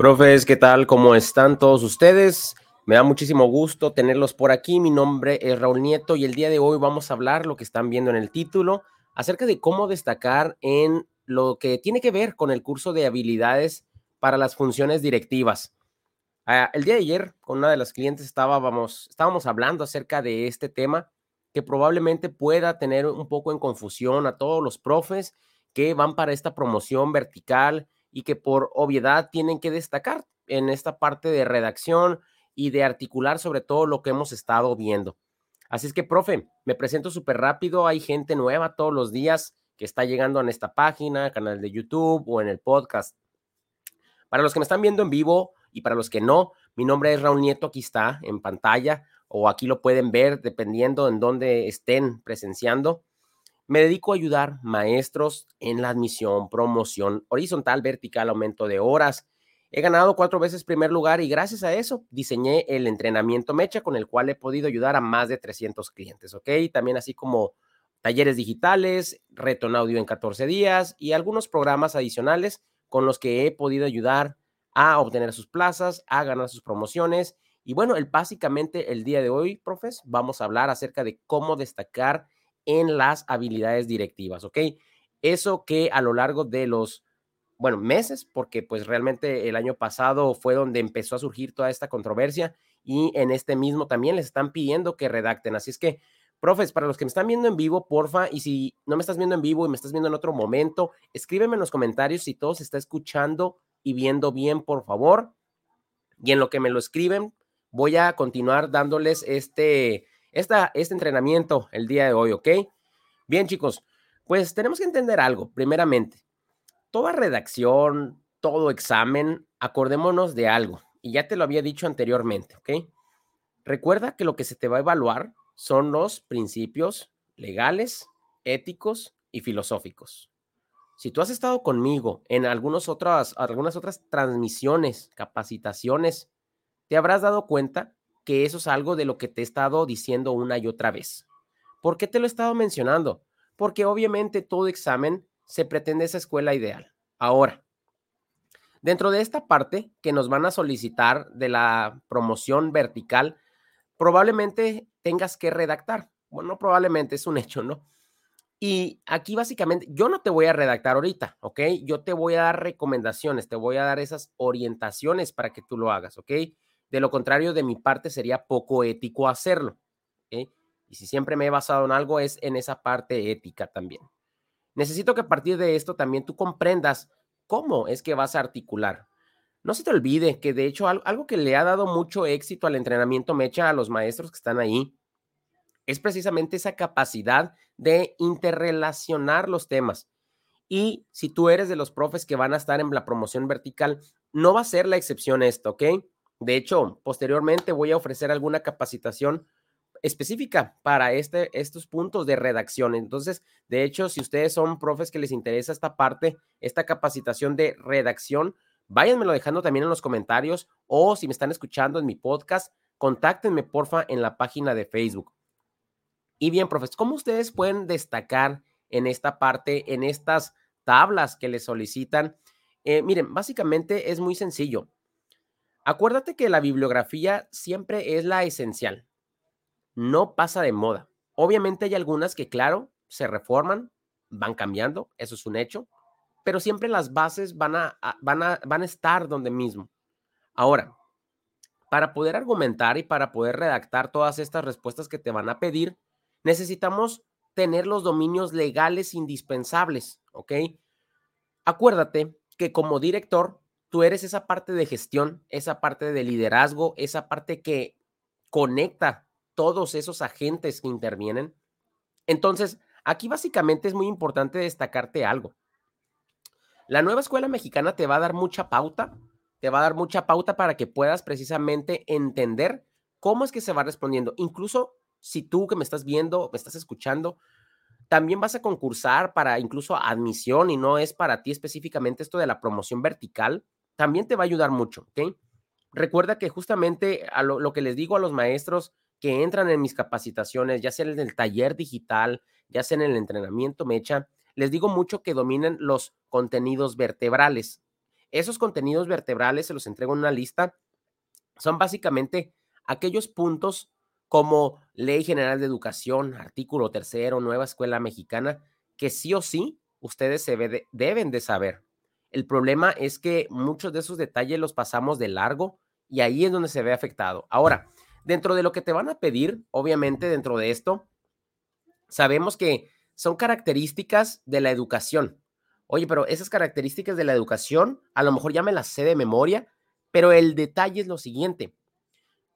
Profes, ¿qué tal? ¿Cómo están todos ustedes? Me da muchísimo gusto tenerlos por aquí. Mi nombre es Raúl Nieto y el día de hoy vamos a hablar, lo que están viendo en el título, acerca de cómo destacar en lo que tiene que ver con el curso de habilidades para las funciones directivas. Ah, el día de ayer, con una de las clientes, estábamos, estábamos hablando acerca de este tema que probablemente pueda tener un poco en confusión a todos los profes que van para esta promoción vertical y que por obviedad tienen que destacar en esta parte de redacción y de articular sobre todo lo que hemos estado viendo. Así es que, profe, me presento súper rápido. Hay gente nueva todos los días que está llegando en esta página, canal de YouTube o en el podcast. Para los que me están viendo en vivo y para los que no, mi nombre es Raúl Nieto, aquí está en pantalla o aquí lo pueden ver dependiendo en dónde estén presenciando. Me dedico a ayudar maestros en la admisión, promoción horizontal, vertical, aumento de horas. He ganado cuatro veces primer lugar y gracias a eso diseñé el entrenamiento Mecha con el cual he podido ayudar a más de 300 clientes, ¿ok? También así como talleres digitales, reto en audio en 14 días y algunos programas adicionales con los que he podido ayudar a obtener sus plazas, a ganar sus promociones. Y bueno, el, básicamente el día de hoy, profes, vamos a hablar acerca de cómo destacar en las habilidades directivas, ¿ok? Eso que a lo largo de los, bueno, meses, porque pues realmente el año pasado fue donde empezó a surgir toda esta controversia y en este mismo también les están pidiendo que redacten. Así es que, profes, para los que me están viendo en vivo, porfa, y si no me estás viendo en vivo y me estás viendo en otro momento, escríbeme en los comentarios si todo se está escuchando y viendo bien, por favor. Y en lo que me lo escriben, voy a continuar dándoles este, este entrenamiento el día de hoy, ¿ok? Bien, chicos, pues tenemos que entender algo, primeramente. Toda redacción, todo examen, acordémonos de algo, y ya te lo había dicho anteriormente, ¿ok? Recuerda que lo que se te va a evaluar son los principios legales, éticos y filosóficos. Si tú has estado conmigo en algunas otras, algunas otras transmisiones, capacitaciones, te habrás dado cuenta que eso es algo de lo que te he estado diciendo una y otra vez. ¿Por qué te lo he estado mencionando? Porque obviamente todo examen se pretende esa escuela ideal. Ahora, dentro de esta parte que nos van a solicitar de la promoción vertical, probablemente tengas que redactar. Bueno, probablemente es un hecho, ¿no? Y aquí básicamente, yo no te voy a redactar ahorita, ¿ok? Yo te voy a dar recomendaciones, te voy a dar esas orientaciones para que tú lo hagas, ¿ok? De lo contrario, de mi parte sería poco ético hacerlo. Y si siempre me he basado en algo, es en esa parte ética también. Necesito que a partir de esto también tú comprendas cómo es que vas a articular. No se te olvide que de hecho algo que le ha dado mucho éxito al entrenamiento Mecha a los maestros que están ahí es precisamente esa capacidad de interrelacionar los temas. Y si tú eres de los profes que van a estar en la promoción vertical, no va a ser la excepción esto, ¿ok? De hecho, posteriormente voy a ofrecer alguna capacitación específica para este, estos puntos de redacción. Entonces, de hecho, si ustedes son profes que les interesa esta parte, esta capacitación de redacción, váyanmelo dejando también en los comentarios o si me están escuchando en mi podcast, contáctenme porfa en la página de Facebook. Y bien, profes, ¿cómo ustedes pueden destacar en esta parte, en estas tablas que les solicitan? Eh, miren, básicamente es muy sencillo. Acuérdate que la bibliografía siempre es la esencial. No pasa de moda. Obviamente hay algunas que, claro, se reforman, van cambiando, eso es un hecho, pero siempre las bases van a, van a, van a estar donde mismo. Ahora, para poder argumentar y para poder redactar todas estas respuestas que te van a pedir, necesitamos tener los dominios legales indispensables, ¿ok? Acuérdate que como director tú eres esa parte de gestión, esa parte de liderazgo, esa parte que conecta todos esos agentes que intervienen. Entonces, aquí básicamente es muy importante destacarte algo. La nueva escuela mexicana te va a dar mucha pauta, te va a dar mucha pauta para que puedas precisamente entender cómo es que se va respondiendo. Incluso si tú que me estás viendo, me estás escuchando, también vas a concursar para incluso admisión y no es para ti específicamente esto de la promoción vertical, también te va a ayudar mucho, ¿ok? Recuerda que justamente a lo, que les digo a los maestros que entran en mis capacitaciones, ya sea en el taller digital, ya sea en el entrenamiento mecha, les digo mucho que dominen los contenidos vertebrales. Esos contenidos vertebrales se los entrego en una lista. Son básicamente aquellos puntos como Ley General de Educación, artículo tercero, Nueva Escuela Mexicana, que sí o sí ustedes se deben de saber. El problema es que muchos de esos detalles los pasamos de largo y ahí es donde se ve afectado. Ahora, dentro de lo que te van a pedir, obviamente dentro de esto, sabemos que son características de la educación. Oye, pero esas características de la educación, a lo mejor ya me las sé de memoria, pero el detalle es lo siguiente.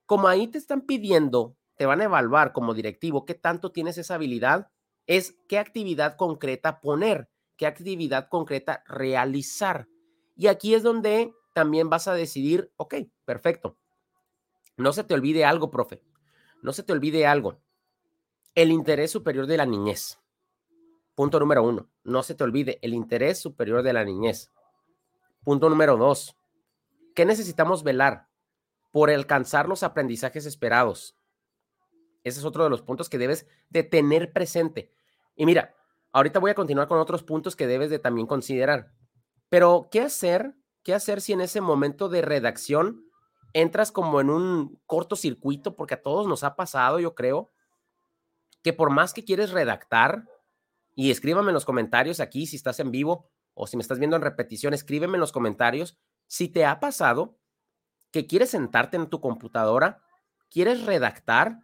Como ahí te están pidiendo, te van a evaluar como directivo qué tanto tienes esa habilidad, es qué actividad concreta poner, qué actividad concreta realizar. Y aquí es donde también vas a decidir, ok, perfecto. No se te olvide algo, profe. No se te olvide algo. El interés superior de la niñez. Punto número uno, no se te olvide el interés superior de la niñez. Punto número dos, ¿qué necesitamos velar? Por alcanzar los aprendizajes esperados. Ese es otro de los puntos que debes de tener presente. Y mira, ahorita voy a continuar con otros puntos que debes de también considerar. Pero, ¿qué hacer? ¿Qué hacer si en ese momento de redacción entras como en un cortocircuito? Porque a todos nos ha pasado, yo creo, que por más que quieres redactar, y escríbame en los comentarios aquí si estás en vivo o si me estás viendo en repetición, escríbeme en los comentarios si te ha pasado que quieres sentarte en tu computadora, quieres redactar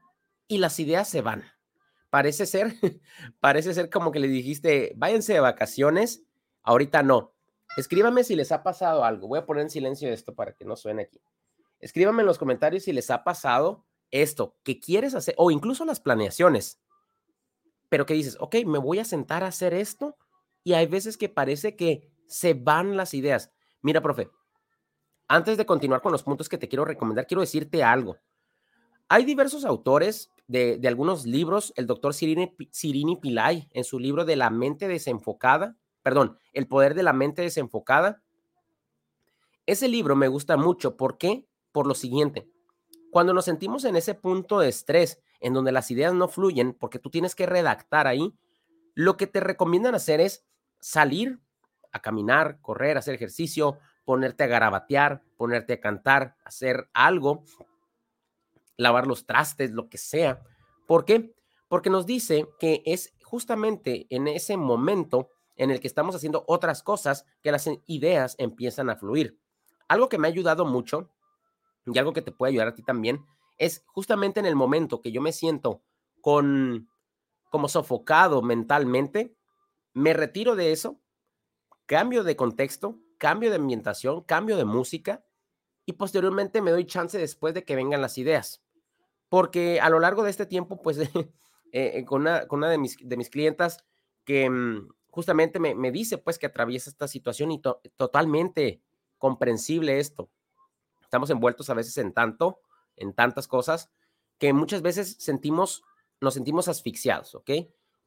y las ideas se van. Parece ser, parece ser como que le dijiste, váyanse de vacaciones, ahorita no. Escríbame si les ha pasado algo. Voy a poner en silencio esto para que no suene aquí. Escríbame en los comentarios si les ha pasado esto, que quieres hacer, o incluso las planeaciones pero que dices, ok, me voy a sentar a hacer esto y hay veces que parece que se van las ideas. Mira, profe, antes de continuar con los puntos que te quiero recomendar, quiero decirte algo. Hay diversos autores de, algunos libros, el doctor Sirini, Sirini Pillay, en su libro de la mente desenfocada, perdón, el poder de la mente desenfocada. Ese libro me gusta mucho. ¿Por qué? Por lo siguiente. Cuando nos sentimos en ese punto de estrés, en donde las ideas no fluyen, porque tú tienes que redactar ahí, lo que te recomiendan hacer es salir a caminar, correr, hacer ejercicio, ponerte a garabatear, ponerte a cantar, hacer algo, lavar los trastes, lo que sea. ¿Por qué? Porque nos dice que es justamente en ese momento en el que estamos haciendo otras cosas que las ideas empiezan a fluir. Algo que me ha ayudado mucho y algo que te puede ayudar a ti también, es justamente en el momento que yo me siento con como sofocado mentalmente, me retiro de eso, cambio de contexto, cambio de ambientación, cambio de música y posteriormente me doy chance después de que vengan las ideas. Porque a lo largo de este tiempo, pues, eh, eh, con, una, de mis, de mis clientas que mm, justamente me, me, dice, pues, que atraviesa esta situación y totalmente comprensible esto estamos envueltos a veces en tanto, en tantas cosas, que muchas veces sentimos, nos sentimos asfixiados, ¿ok?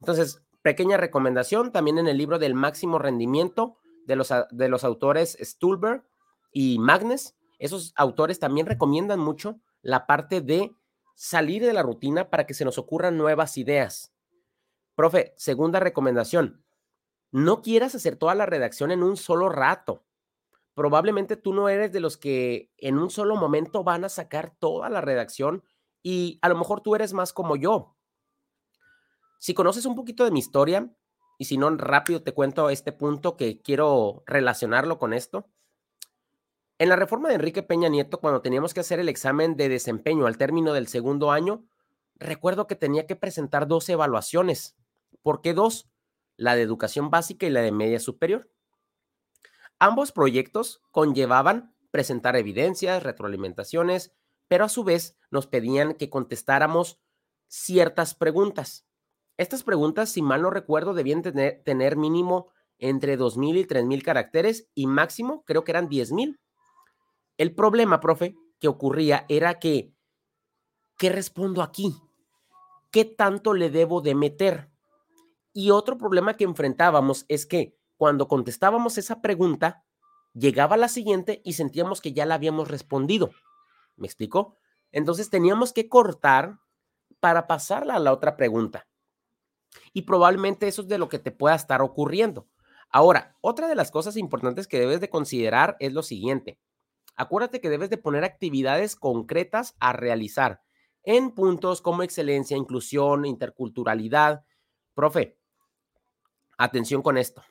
Entonces, pequeña recomendación también en el libro del máximo rendimiento de los, de los autores Stulberg y Magnes. Esos autores también recomiendan mucho la parte de salir de la rutina para que se nos ocurran nuevas ideas. Profe, segunda recomendación, no quieras hacer toda la redacción en un solo rato probablemente tú no eres de los que en un solo momento van a sacar toda la redacción y a lo mejor tú eres más como yo. Si conoces un poquito de mi historia, y si no, rápido te cuento este punto que quiero relacionarlo con esto. En la reforma de Enrique Peña Nieto, cuando teníamos que hacer el examen de desempeño al término del segundo año, recuerdo que tenía que presentar dos evaluaciones. ¿Por qué dos? La de educación básica y la de media superior. Ambos proyectos conllevaban presentar evidencias, retroalimentaciones, pero a su vez nos pedían que contestáramos ciertas preguntas. Estas preguntas, si mal no recuerdo, debían tener, mínimo entre 2.000 y 3.000 caracteres y máximo creo que eran 10.000. El problema, profe, que ocurría era que, ¿qué respondo aquí? ¿Qué tanto le debo de meter? Y otro problema que enfrentábamos es que cuando contestábamos esa pregunta, llegaba la siguiente y sentíamos que ya la habíamos respondido. ¿Me explicó? Entonces teníamos que cortar para pasarla a la otra pregunta. Y probablemente eso es de lo que te pueda estar ocurriendo. Ahora, otra de las cosas importantes que debes de considerar es lo siguiente. Acuérdate que debes de poner actividades concretas a realizar en puntos como excelencia, inclusión, interculturalidad. Profe, atención con esto.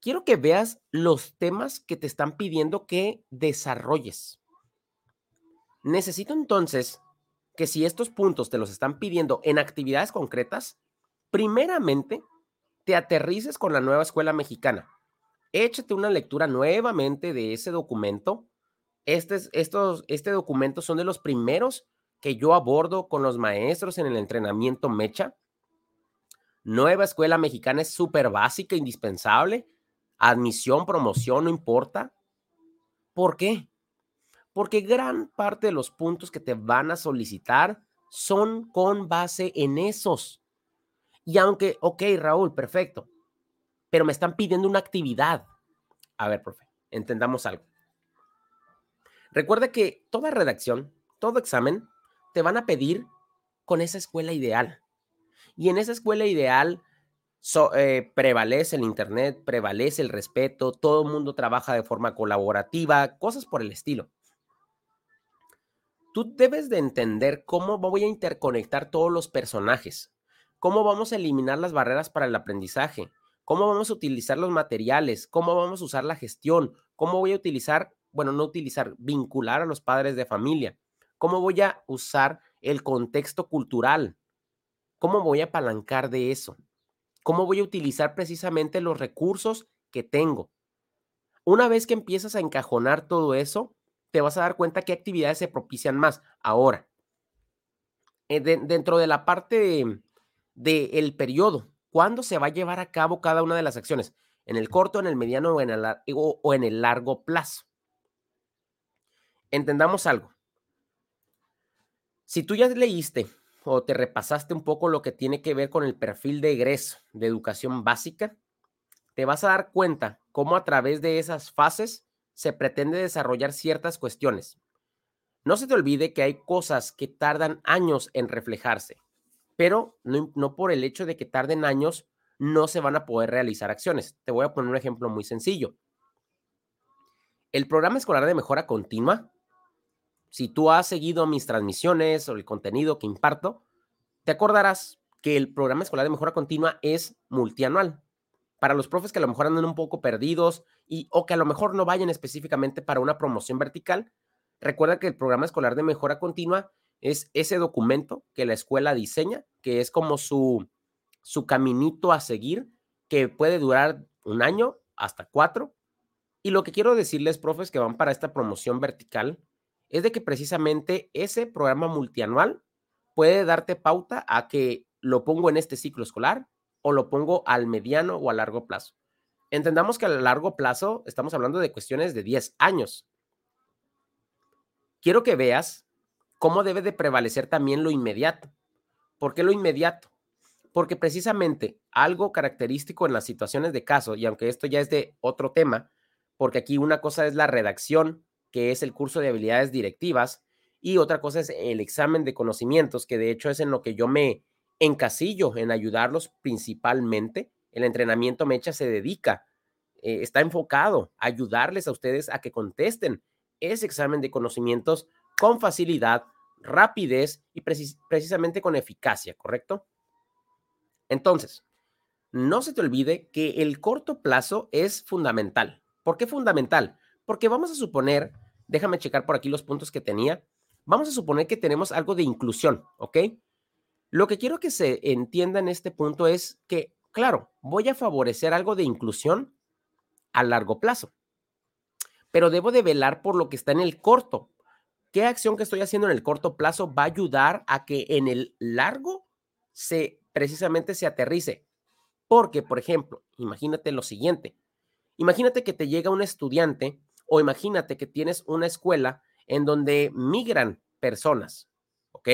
Quiero que veas los temas que te están pidiendo que desarrolles. Necesito entonces que si estos puntos te los están pidiendo en actividades concretas, primeramente te aterrices con la nueva escuela mexicana. Échate una lectura nuevamente de ese documento. Este, estos, este documento son de los primeros que yo abordo con los maestros en el entrenamiento Mecha. Nueva escuela mexicana es súper básica, indispensable. Admisión, promoción, no importa. ¿Por qué? Porque gran parte de los puntos que te van a solicitar son con base en esos. Y aunque, ok, Raúl, perfecto, pero me están pidiendo una actividad. A ver, profe, entendamos algo. Recuerda que toda redacción, todo examen, te van a pedir con esa escuela ideal. Y en esa escuela ideal eh, prevalece el Internet, prevalece el respeto, todo el mundo trabaja de forma colaborativa, cosas por el estilo tú debes de entender cómo voy a interconectar todos los personajes, cómo vamos a eliminar las barreras para el aprendizaje, cómo vamos a utilizar los materiales, cómo vamos a usar la gestión, cómo voy a utilizar, bueno, no utilizar, vincular a los padres de familia, cómo voy a usar el contexto cultural, cómo voy a apalancar de eso, cómo voy a utilizar precisamente los recursos que tengo. Una vez que empiezas a encajonar todo eso, te vas a dar cuenta qué actividades se propician más. Ahora, eh, dentro de la parte del periodo, ¿cuándo se va a llevar a cabo cada una de las acciones? ¿En el corto, en el mediano o en el, o en el largo plazo? Entendamos algo. Si tú ya leíste o te repasaste un poco lo que tiene que ver con el perfil de egreso de educación básica, te vas a dar cuenta cómo a través de esas fases se pretende desarrollar ciertas cuestiones. No se te olvide que hay cosas que tardan años en reflejarse, pero no, por el hecho de que tarden años no se van a poder realizar acciones. Te voy a poner un ejemplo muy sencillo. El programa escolar de mejora continua, si tú has seguido mis transmisiones o el contenido que imparto, te acordarás que el programa escolar de mejora continua es multianual para los profes que a lo mejor andan un poco perdidos y o que a lo mejor no vayan específicamente para una promoción vertical, recuerda que el programa escolar de mejora continua es ese documento que la escuela diseña, que es como su, su caminito a seguir, que puede durar un año hasta cuatro. Y lo que quiero decirles, profes, que van para esta promoción vertical, es de que precisamente ese programa multianual puede darte pauta a que lo pongo en este ciclo escolar, o lo pongo al mediano o a largo plazo. Entendamos que a largo plazo estamos hablando de cuestiones de 10 años. Quiero que veas cómo debe de prevalecer también lo inmediato. ¿Por qué lo inmediato? Porque precisamente algo característico en las situaciones de caso, y aunque esto ya es de otro tema, porque aquí una cosa es la redacción, que es el curso de habilidades directivas, y otra cosa es el examen de conocimientos, que de hecho es en lo que yo me, en Casillo, en ayudarlos principalmente. El entrenamiento Mecha se dedica, eh, está enfocado a ayudarles a ustedes a que contesten ese examen de conocimientos con facilidad, rapidez y precisamente con eficacia, ¿correcto? Entonces, no se te olvide que el corto plazo es fundamental. ¿Por qué fundamental? Porque vamos a suponer, déjame checar por aquí los puntos que tenía, vamos a suponer que tenemos algo de inclusión, ¿ok? Lo que quiero que se entienda en este punto es que, claro, voy a favorecer algo de inclusión a largo plazo, pero debo de velar por lo que está en el corto. ¿Qué acción que estoy haciendo en el corto plazo va a ayudar a que en el largo se precisamente se aterrice? Porque, por ejemplo, imagínate lo siguiente. Imagínate que te llega un estudiante o imagínate que tienes una escuela en donde migran personas, ¿ok?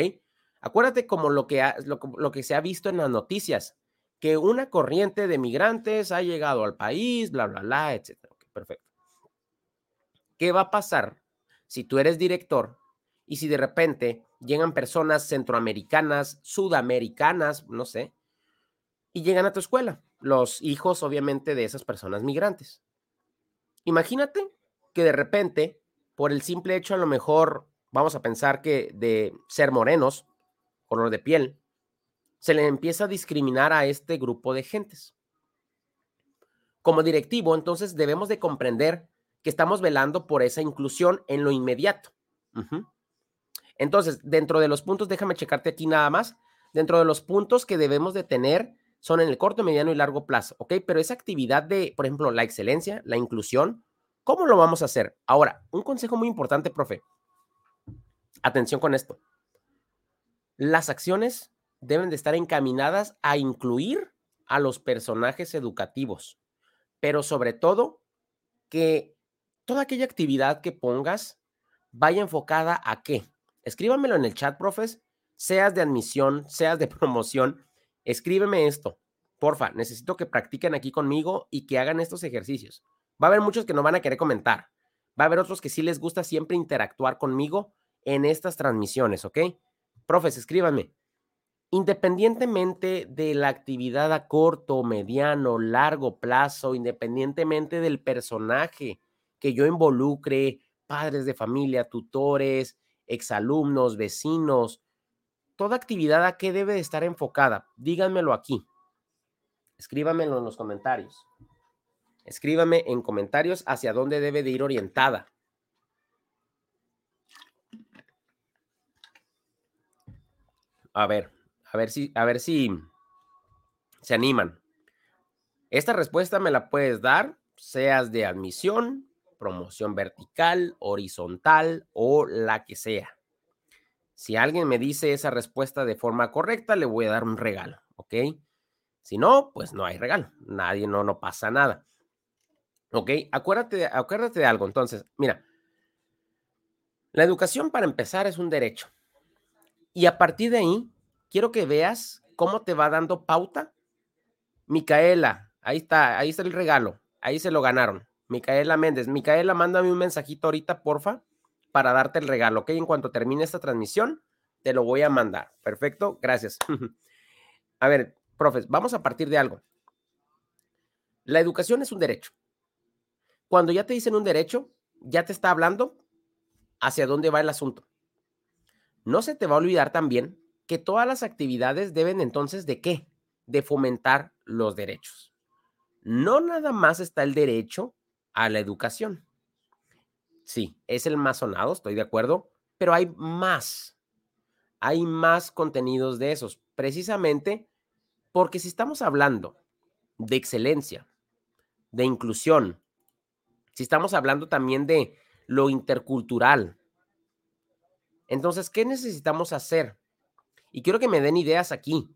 Acuérdate como lo que, lo, que se ha visto en las noticias, que una corriente de migrantes ha llegado al país, bla, bla, bla, etc. perfecto. ¿Qué va a pasar si tú eres director y si de repente llegan personas centroamericanas, sudamericanas, no sé, y llegan a tu escuela? los hijos, obviamente, de esas personas migrantes. Imagínate que de repente, por el simple hecho, a lo mejor, vamos a pensar que de ser morenos, color de piel, se le empieza a discriminar a este grupo de gentes. Como directivo, entonces debemos de comprender que estamos velando por esa inclusión en lo inmediato. Entonces, dentro de los puntos, déjame checarte aquí nada más, dentro de los puntos que debemos de tener son en el corto, mediano y largo plazo, ¿ok? Pero esa actividad de, por ejemplo, la excelencia, la inclusión, ¿cómo lo vamos a hacer? Ahora, un consejo muy importante, profe. Atención con esto. Las acciones deben de estar encaminadas a incluir a los personajes educativos, pero sobre todo que toda aquella actividad que pongas vaya enfocada a qué. Escríbamelo en el chat, profes, seas de admisión, seas de promoción, escríbeme esto. Porfa, necesito que practiquen aquí conmigo y que hagan estos ejercicios. Va a haber muchos que no van a querer comentar. Va a haber otros que sí les gusta siempre interactuar conmigo en estas transmisiones, ¿ok? Profes, escríbanme. Independientemente de la actividad a corto, mediano, largo plazo, independientemente del personaje que yo involucre, padres de familia, tutores, exalumnos, vecinos, toda actividad a qué debe de estar enfocada. Díganmelo aquí. Escríbanmelo en los comentarios. Escríbame en comentarios hacia dónde debe de ir orientada. A ver, a ver si, a ver si se animan. Esta respuesta me la puedes dar, seas de admisión, promoción vertical, horizontal o la que sea. Si alguien me dice esa respuesta de forma correcta, le voy a dar un regalo, ¿ok? Si no, pues no hay regalo. Nadie, no, no pasa nada. ¿Ok? Acuérdate, acuérdate de algo. Entonces, mira, la educación para empezar es un derecho. Y a partir de ahí, quiero que veas cómo te va dando pauta. Micaela, ahí está, ahí está el regalo, ahí se lo ganaron. Micaela Méndez, Micaela, mándame un mensajito ahorita, porfa, para darte el regalo, ¿ok? En cuanto termine esta transmisión, te lo voy a mandar. Perfecto, gracias. a ver, profes, vamos a partir de algo. La educación es un derecho. Cuando ya te dicen un derecho, ya te está hablando hacia dónde va el asunto. No se te va a olvidar también que todas las actividades deben entonces de qué? De fomentar los derechos. No nada más está el derecho a la educación. Sí, es el más sonado, estoy de acuerdo, pero hay más. Hay más contenidos de esos, precisamente porque si estamos hablando de excelencia, de inclusión, si estamos hablando también de lo intercultural, entonces, ¿qué necesitamos hacer? Y quiero que me den ideas aquí.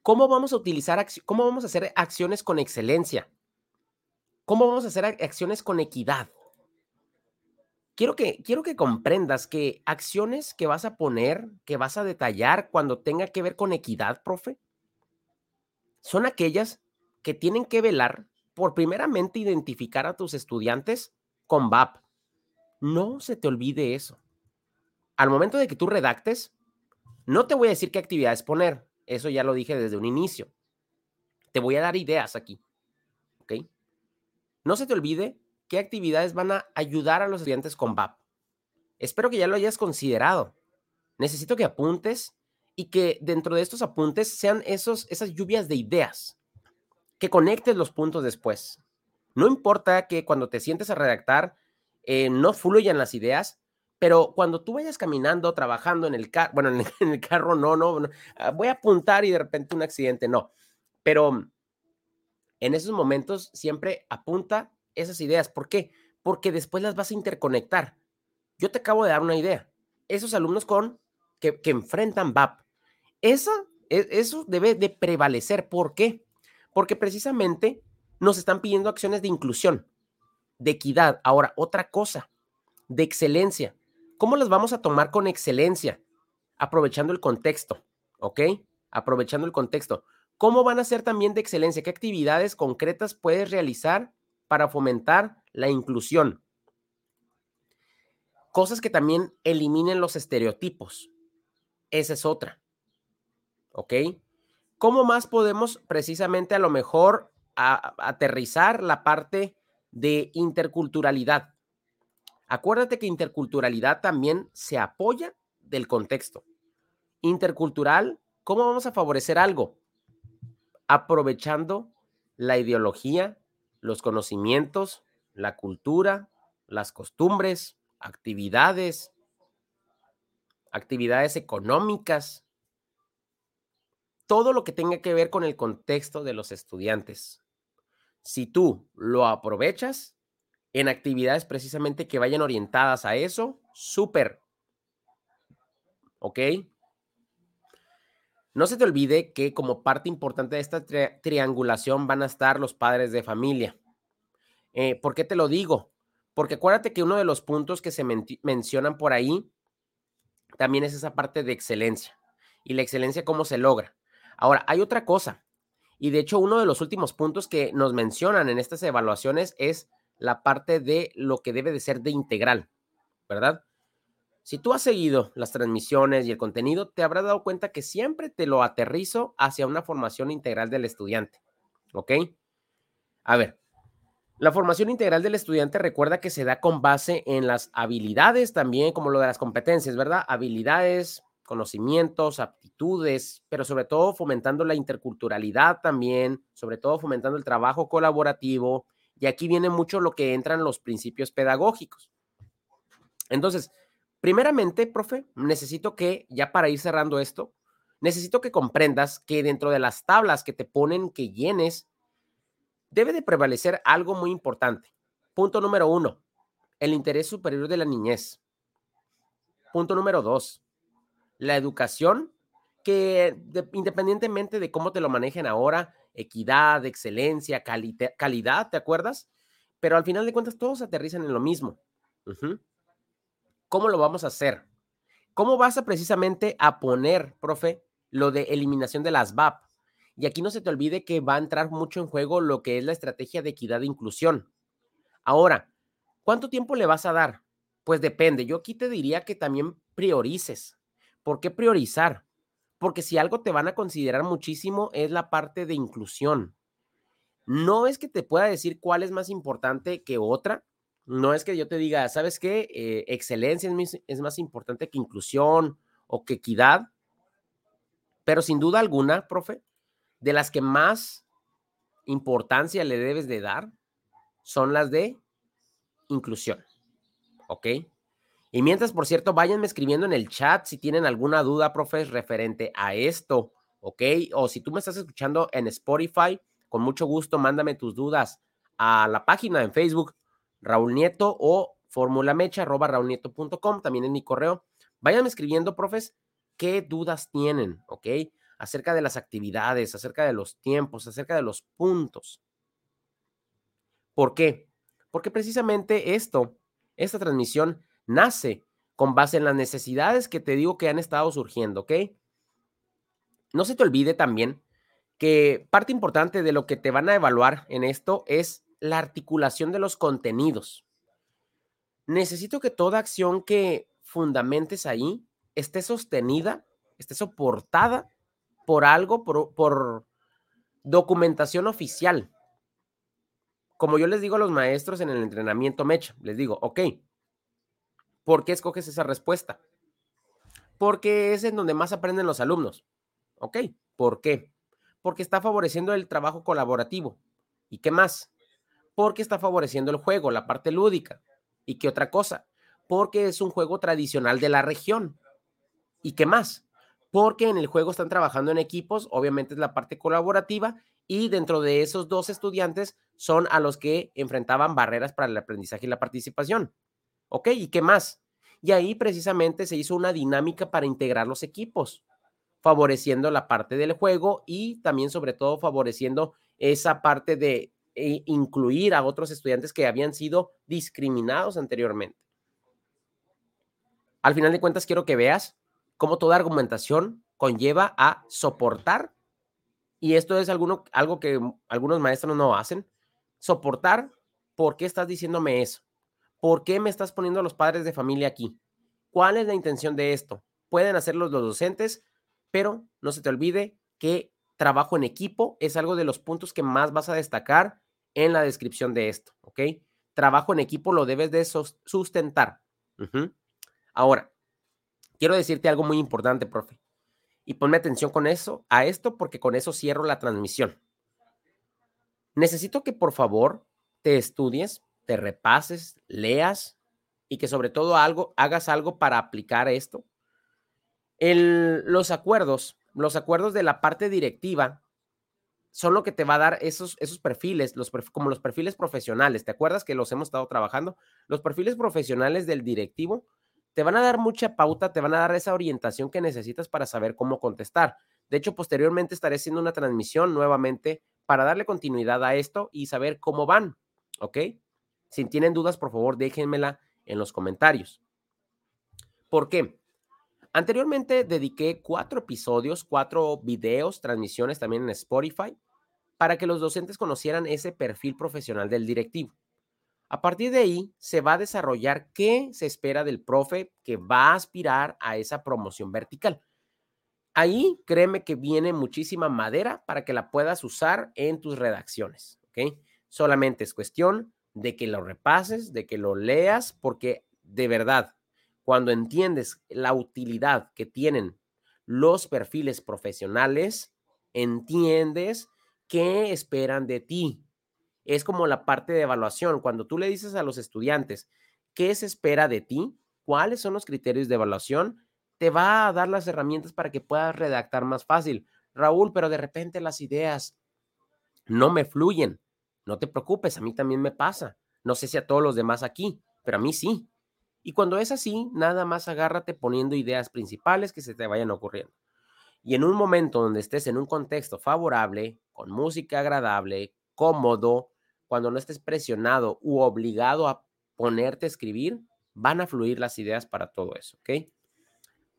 ¿Cómo vamos a utilizar, cómo vamos a hacer acciones con excelencia? ¿Cómo vamos a hacer acciones con equidad? Quiero que, quiero que comprendas que acciones que vas a poner, que vas a detallar cuando tenga que ver con equidad, profe, son aquellas que tienen que velar por primeramente identificar a tus estudiantes con VAP. No se te olvide eso al momento de que tú redactes, no te voy a decir qué actividades poner. Eso ya lo dije desde un inicio. Te voy a dar ideas aquí. ¿Ok? No se te olvide qué actividades van a ayudar a los estudiantes con VAP. Espero que ya lo hayas considerado. Necesito que apuntes y que dentro de estos apuntes sean esos, esas lluvias de ideas, que conectes los puntos después. No importa que cuando te sientes a redactar eh, no fluyan las ideas, pero cuando tú vayas caminando, trabajando en el carro, bueno, en el, carro no, no, ah, voy a apuntar y de repente un accidente, no. Pero en esos momentos siempre apunta esas ideas. ¿Por qué? Porque después las vas a interconectar. Yo te acabo de dar una idea. Esos alumnos con que, enfrentan VAP, esa, e, eso debe de prevalecer. ¿Por qué? Porque precisamente nos están pidiendo acciones de inclusión, de equidad. Ahora, otra cosa, de excelencia. ¿Cómo las vamos a tomar con excelencia? Aprovechando el contexto, ¿ok? Aprovechando el contexto. ¿Cómo van a ser también de excelencia? ¿Qué actividades concretas puedes realizar para fomentar la inclusión? Cosas que también eliminen los estereotipos. Esa es otra. ¿Ok? ¿Cómo más podemos precisamente a lo mejor aterrizar la parte de interculturalidad? Acuérdate que interculturalidad también se apoya del contexto. Intercultural, ¿cómo vamos a favorecer algo? Aprovechando la ideología, los conocimientos, la cultura, las costumbres, actividades, actividades económicas, todo lo que tenga que ver con el contexto de los estudiantes. Si tú lo aprovechas en actividades precisamente que vayan orientadas a eso, súper. ¿Ok? No se te olvide que como parte importante de esta triangulación van a estar los padres de familia. Eh, ¿Por qué te lo digo? Porque acuérdate que uno de los puntos que se mencionan por ahí también es esa parte de excelencia. Y la excelencia, ¿cómo se logra? Ahora, hay otra cosa. Y de hecho, uno de los últimos puntos que nos mencionan en estas evaluaciones es la parte de lo que debe de ser de integral, ¿verdad? Si tú has seguido las transmisiones y el contenido, te habrás dado cuenta que siempre te lo aterrizo hacia una formación integral del estudiante, ¿ok? A ver, la formación integral del estudiante recuerda que se da con base en las habilidades también, como lo de las competencias, ¿verdad? Habilidades, conocimientos, aptitudes, pero sobre todo fomentando la interculturalidad también, sobre todo fomentando el trabajo colaborativo. Y aquí viene mucho lo que entran los principios pedagógicos. Entonces, primeramente, profe, necesito que, ya para ir cerrando esto, necesito que comprendas que dentro de las tablas que te ponen que llenes, debe de prevalecer algo muy importante. Punto número uno, el interés superior de la niñez. Punto número dos, la educación, que independientemente de cómo te lo manejen ahora, equidad, excelencia, calidad, ¿te acuerdas? Pero al final de cuentas todos aterrizan en lo mismo. ¿Cómo lo vamos a hacer? ¿Cómo vas a precisamente a poner, profe, lo de eliminación de las VAP? Y aquí no se te olvide que va a entrar mucho en juego lo que es la estrategia de equidad e inclusión. Ahora, ¿cuánto tiempo le vas a dar? Pues depende. Yo aquí te diría que también priorices. ¿Por qué priorizar? Porque si algo te van a considerar muchísimo es la parte de inclusión. No es que te pueda decir cuál es más importante que otra. No es que yo te diga, ¿sabes qué? Eh, excelencia es, más importante que inclusión o que equidad. Pero sin duda alguna, profe, de las que más importancia le debes de dar son las de inclusión. ¿Ok? Y mientras, por cierto, váyanme escribiendo en el chat si tienen alguna duda, profes, referente a esto, ¿ok? O si tú me estás escuchando en Spotify, con mucho gusto, mándame tus dudas a la página en Facebook, Raúl Nieto o formulamecha, arroba raulnieto.com, también en mi correo. Váyanme escribiendo, profes, qué dudas tienen, ¿ok? Acerca de las actividades, acerca de los tiempos, acerca de los puntos. ¿Por qué? Porque precisamente esto, esta transmisión, nace con base en las necesidades que te digo que han estado surgiendo, ¿ok? No se te olvide también que parte importante de lo que te van a evaluar en esto es la articulación de los contenidos. Necesito que toda acción que fundamentes ahí esté sostenida, esté soportada por algo, por, documentación oficial. Como yo les digo a los maestros en el entrenamiento MECH, les digo, ok, ¿Por qué escoges esa respuesta? Porque es en donde más aprenden los alumnos. ¿Ok? ¿Por qué? Porque está favoreciendo el trabajo colaborativo. ¿Y qué más? Porque está favoreciendo el juego, la parte lúdica. ¿Y qué otra cosa? Porque es un juego tradicional de la región. ¿Y qué más? Porque en el juego están trabajando en equipos, obviamente es la parte colaborativa, y dentro de esos dos estudiantes son a los que enfrentaban barreras para el aprendizaje y la participación. ¿Ok? ¿Y qué más? Y ahí precisamente se hizo una dinámica para integrar los equipos, favoreciendo la parte del juego y también sobre todo favoreciendo esa parte de eh, incluir a otros estudiantes que habían sido discriminados anteriormente. Al final de cuentas, quiero que veas cómo toda argumentación conlleva a soportar, y esto es algo que algunos maestros no hacen, soportar por qué estás diciéndome eso. ¿Por qué me estás poniendo a los padres de familia aquí? ¿Cuál es la intención de esto? Pueden hacerlo los docentes, pero no se te olvide que trabajo en equipo es algo de los puntos que más vas a destacar en la descripción de esto, ¿ok? Trabajo en equipo lo debes de sustentar. Ahora, quiero decirte algo muy importante, profe. Y ponme atención con eso, a esto, porque con eso cierro la transmisión. Necesito que por favor te estudies, te repases, leas y que sobre todo algo, hagas algo para aplicar esto. Los acuerdos, los acuerdos de la parte directiva son lo que te va a dar esos, esos perfiles, los, como los perfiles profesionales. ¿Te acuerdas que los hemos estado trabajando? Los perfiles profesionales del directivo te van a dar mucha pauta, te van a dar esa orientación que necesitas para saber cómo contestar. De hecho, posteriormente estaré haciendo una transmisión nuevamente para darle continuidad a esto y saber cómo van, ¿ok? Si tienen dudas, por favor, déjenmela en los comentarios. ¿Por qué? Anteriormente dediqué cuatro episodios, cuatro videos, transmisiones también en Spotify, para que los docentes conocieran ese perfil profesional del directivo. A partir de ahí se va a desarrollar qué se espera del profe que va a aspirar a esa promoción vertical. Ahí créeme que viene muchísima madera para que la puedas usar en tus redacciones, ¿ok? Solamente es cuestión de que lo repases, de que lo leas, porque de verdad, cuando entiendes la utilidad que tienen los perfiles profesionales, entiendes qué esperan de ti. Es como la parte de evaluación. Cuando tú le dices a los estudiantes qué se espera de ti, cuáles son los criterios de evaluación, te va a dar las herramientas para que puedas redactar más fácil. Raúl, pero de repente las ideas no me fluyen. No te preocupes, a mí también me pasa. No sé si a todos los demás aquí, pero a mí sí. Y cuando es así, nada más agárrate poniendo ideas principales que se te vayan ocurriendo. Y en un momento donde estés en un contexto favorable, con música agradable, cómodo, cuando no estés presionado u obligado a ponerte a escribir, van a fluir las ideas para todo eso, ¿ok?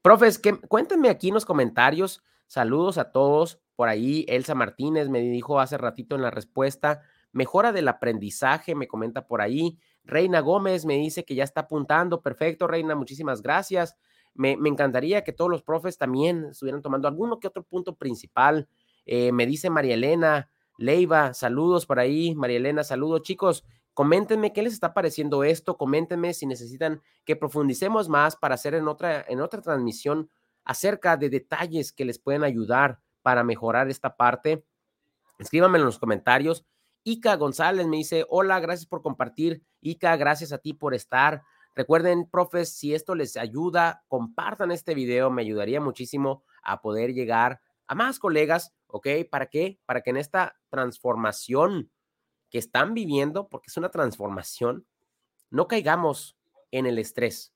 Profes, que, cuéntenme aquí en los comentarios. Saludos a todos. Por ahí, Elsa Martínez me dijo hace ratito en la respuesta, mejora del aprendizaje, me comenta por ahí. Reina Gómez me dice que ya está apuntando. Perfecto, Reina, muchísimas gracias. Me, encantaría que todos los profes también estuvieran tomando alguno que otro punto principal. Eh, me dice María Elena Leiva, saludos por ahí. María Elena, saludos, chicos. Coméntenme qué les está pareciendo esto, coméntenme si necesitan que profundicemos más para hacer en otra, en otra transmisión acerca de detalles que les pueden ayudar para mejorar esta parte. Escríbanme en los comentarios. Ica González me dice, hola, gracias por compartir. Ica, gracias a ti por estar. Recuerden, profes, si esto les ayuda, compartan este video, me ayudaría muchísimo a poder llegar a más colegas, ¿ok? ¿Para qué? Para que en esta transformación que están viviendo, porque es una transformación, no caigamos en el estrés.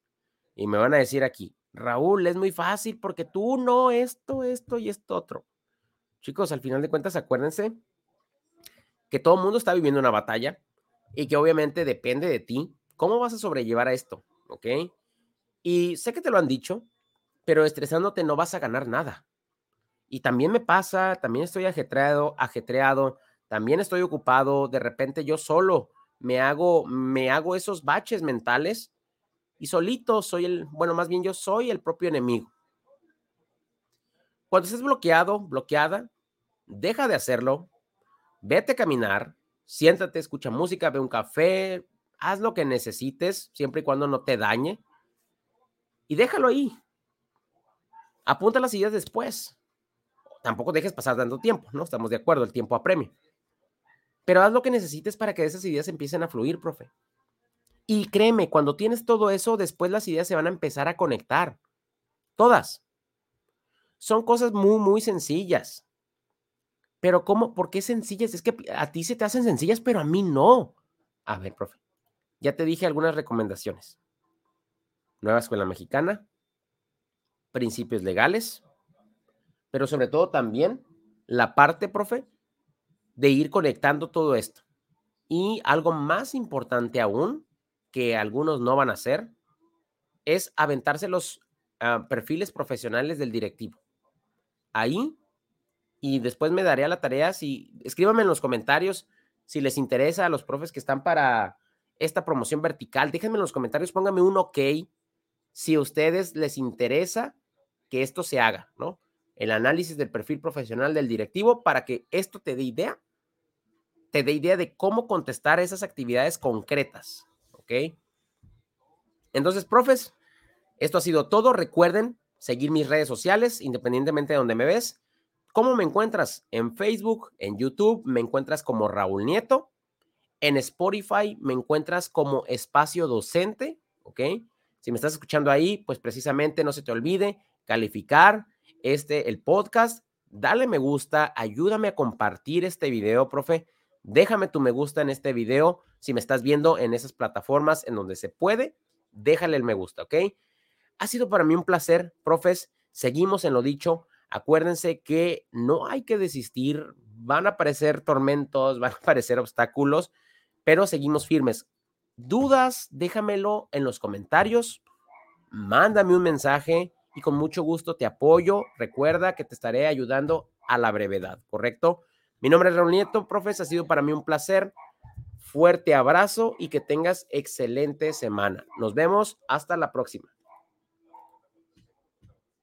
Y me van a decir aquí, Raúl, es muy fácil porque tú no esto, esto y esto otro. Chicos, al final de cuentas, acuérdense que todo el mundo está viviendo una batalla y que obviamente depende de ti cómo vas a sobrellevar a esto, ¿ok? Y sé que te lo han dicho, pero estresándote no vas a ganar nada. Y también me pasa, también estoy ajetreado, ajetreado, también estoy ocupado, de repente yo solo me hago, me hago esos baches mentales y solito soy el, bueno, más bien yo soy el propio enemigo. Cuando estés bloqueado, bloqueada, deja de hacerlo, vete a caminar, siéntate, escucha música, ve un café, haz lo que necesites, siempre y cuando no te dañe, y déjalo ahí. Apunta las ideas después. Tampoco dejes pasar tanto tiempo, ¿no? Estamos de acuerdo, el tiempo apremia. Pero haz lo que necesites para que esas ideas empiecen a fluir, profe. Y créeme, cuando tienes todo eso, después las ideas se van a empezar a conectar. Todas. Son cosas muy, muy sencillas. Pero ¿cómo? ¿Por qué sencillas? Es que a ti se te hacen sencillas, pero a mí no. A ver, profe. Ya te dije algunas recomendaciones. Nueva Escuela Mexicana, principios legales, pero sobre todo también la parte, profe, de ir conectando todo esto. Y algo más importante aún, que algunos no van a hacer, es aventarse los ah, perfiles profesionales del directivo. Ahí, y después me daré a la tarea, si escríbanme en los comentarios si les interesa a los profes que están para esta promoción vertical. Déjenme en los comentarios, pónganme un ok si a ustedes les interesa que esto se haga, ¿no? el análisis del perfil profesional del directivo para que esto te dé idea, te dé idea de cómo contestar esas actividades concretas, ¿ok? Entonces, profes, esto ha sido todo. Recuerden seguir mis redes sociales, independientemente de donde me ves. ¿Cómo me encuentras? En Facebook, en YouTube, me encuentras como Raúl Nieto. En Spotify me encuentras como Espacio Docente, ¿ok? Si me estás escuchando ahí, pues precisamente no se te olvide calificar este, el podcast, dale me gusta, ayúdame a compartir este video, profe. Déjame tu me gusta en este video. Si me estás viendo en esas plataformas en donde se puede, déjale el me gusta, ¿ok? Ha sido para mí un placer, profes. Seguimos en lo dicho. Acuérdense que no hay que desistir. Van a aparecer tormentos, van a aparecer obstáculos, pero seguimos firmes. Dudas, déjamelo en los comentarios. Mándame un mensaje y con mucho gusto te apoyo. Recuerda que te estaré ayudando a la brevedad, ¿correcto? Mi nombre es Raúl Nieto, profes, ha sido para mí un placer. Fuerte abrazo y que tengas excelente semana. Nos vemos hasta la próxima.